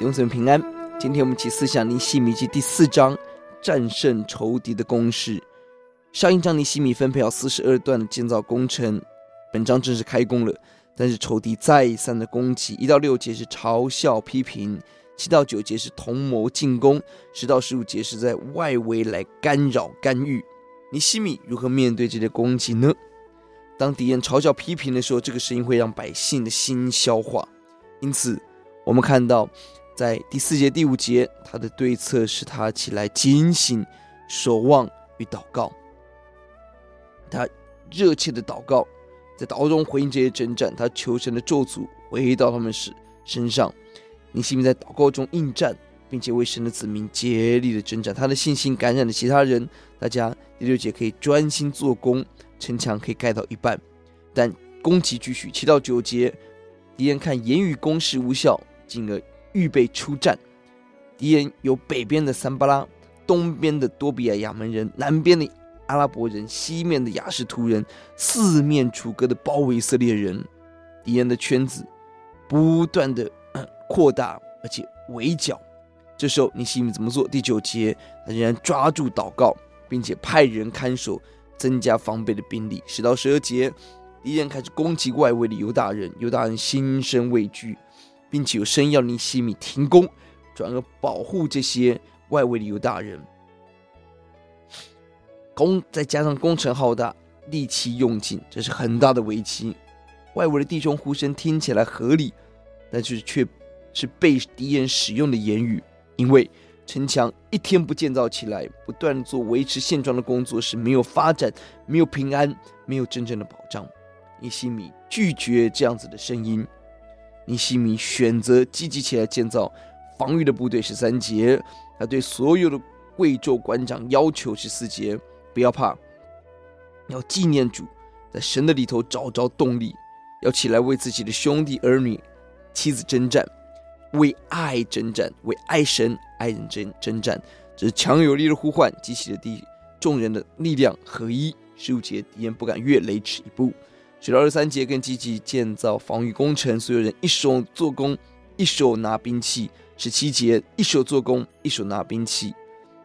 永存平安。今天我们一起思想尼西米记第四章，战胜仇敌的工事。上一章尼西米分配好四十二段的建造工程，本章正式开工了。但是仇敌再三的攻击，一到六节是嘲笑批评，七到九节是同谋进攻，十到十五节是在外围来干扰干预。尼西米如何面对这些攻击呢？当敌人嘲笑批评的时候，这个声音会让百姓的心消化。因此，我们看到，在第四节、第五节，他的对策是他起来警醒、守望与祷告。他热切的祷告，在祷告中回应这些征战，他求神的咒诅回到他们身身上。尼希米在祷告中应战，并且为神的子民竭力的征战。他的信心感染了其他人，大家第六节可以专心做工，城墙可以盖到一半，但攻击继续。七到九节。敌人看言语攻势无效，进而预备出战。敌人有北边的桑巴拉，东边的多比亚亚门人，南边的阿拉伯人，西面的亚实突人，四面楚歌的包围以色列人。敌人的圈子不断的扩大，而且围剿。这时候尼希米怎么做？第九节，他仍然抓住祷告，并且派人看守，增加防备的兵力。十到十二节。敌人开始攻击外围的犹大人，犹大人心生畏惧，并且有声音要尼西米停工，转而保护这些外围的犹大人。工再加上工程浩大，力气用尽，这是很大的危机。外围的弟兄呼声听起来合理，但是却是被敌人使用的言语，因为城墙一天不建造起来，不断做维持现状的工作是没有发展、没有平安、没有真正的保障。尼西米拒绝这样子的声音，尼希米选择积极起来建造防御的部队。十三节，他对所有的贵胄官长要求：十四节，不要怕，要纪念主，在神的里头找着动力，要起来为自己的兄弟儿女、妻子征战，为爱征战，为爱神爱人征征战。这是强有力的呼唤，激起了地众人的力量合一。十五节，敌人不敢越雷池一步。十到二三节更积极建造防御工程，所有人一手做工，一手拿兵器。十七节一手做工，一手拿兵器，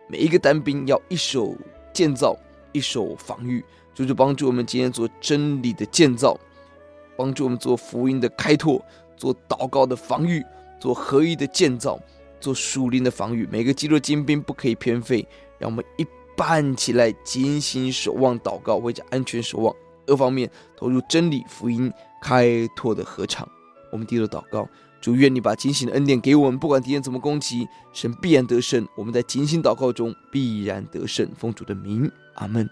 每一个单兵要一手建造，一手防御，就是帮助我们今天做真理的建造，帮助我们做福音的开拓，做祷告的防御，做合一的建造，做属灵的防御。每个基督精兵不可以偏废，让我们一办起来，精心守望祷告，为着安全守望。各方面投入真理福音开拓的合场，我们低头祷告，主愿你把警醒的恩典给我们，不管敌人怎么攻击，神必然得胜。我们在警醒祷告中必然得胜，奉主的名，阿门。